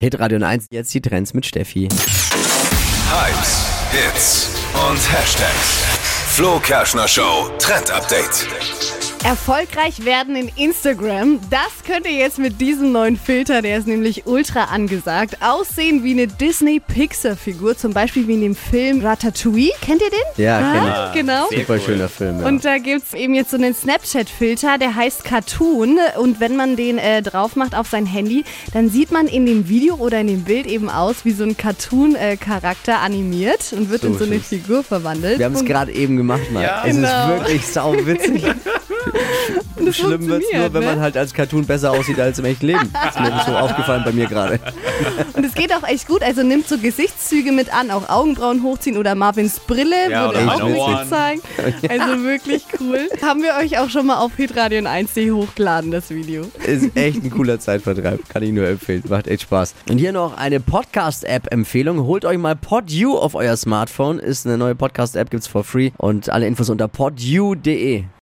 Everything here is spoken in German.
Hit Radio 1, jetzt die Trends mit Steffi. Hypes, Hits und Hashtags. Flo Kerschner Show Trend Update. Erfolgreich werden in Instagram, das könnt ihr jetzt mit diesem neuen Filter, der ist nämlich ultra angesagt, aussehen wie eine Disney-Pixar-Figur, zum Beispiel wie in dem Film Ratatouille. Kennt ihr den? Ja, kenn Ah, genau. Super schöner Film. Ja. Und da gibt's eben jetzt so einen Snapchat-Filter, der heißt Cartoon. Und wenn man den äh, drauf macht auf sein Handy, dann sieht man in dem Video oder in dem Bild eben aus wie so ein Cartoon-Charakter animiert und wird So in so eine schön. Figur verwandelt. Wir haben es gerade eben gemacht, Mann. Ja. es Genau. ist wirklich sau witzig. das Schlimm wird es nur, wenn ne? man halt als Cartoon besser aussieht als im echten Leben. Das ist mir so aufgefallen bei mir gerade. Und es geht auch echt gut, also nimmt so Gesichtszüge mit an, auch Augenbrauen hochziehen oder Marvins Brille Ja, oder auch Ohren. gezeigt. Also wirklich cool. Haben wir euch auch schon mal auf hitradio 1.de hochgeladen, das Video. Ist echt ein cooler Zeitvertreib. Kann ich nur empfehlen. Macht echt Spaß. Und hier noch eine Podcast-App-Empfehlung. Holt euch mal PodU auf euer Smartphone. Ist eine neue Podcast-App, gibt's for free. Und alle Infos unter podu.de.